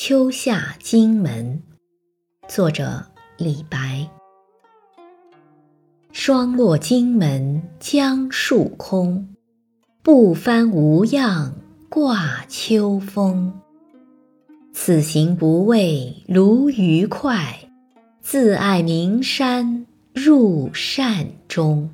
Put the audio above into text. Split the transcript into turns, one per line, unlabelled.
秋下荆门，作者李白。霜落荆门，江树空，不翻无恙挂秋风。此行不为鲈鱼快，自爱名山入善中。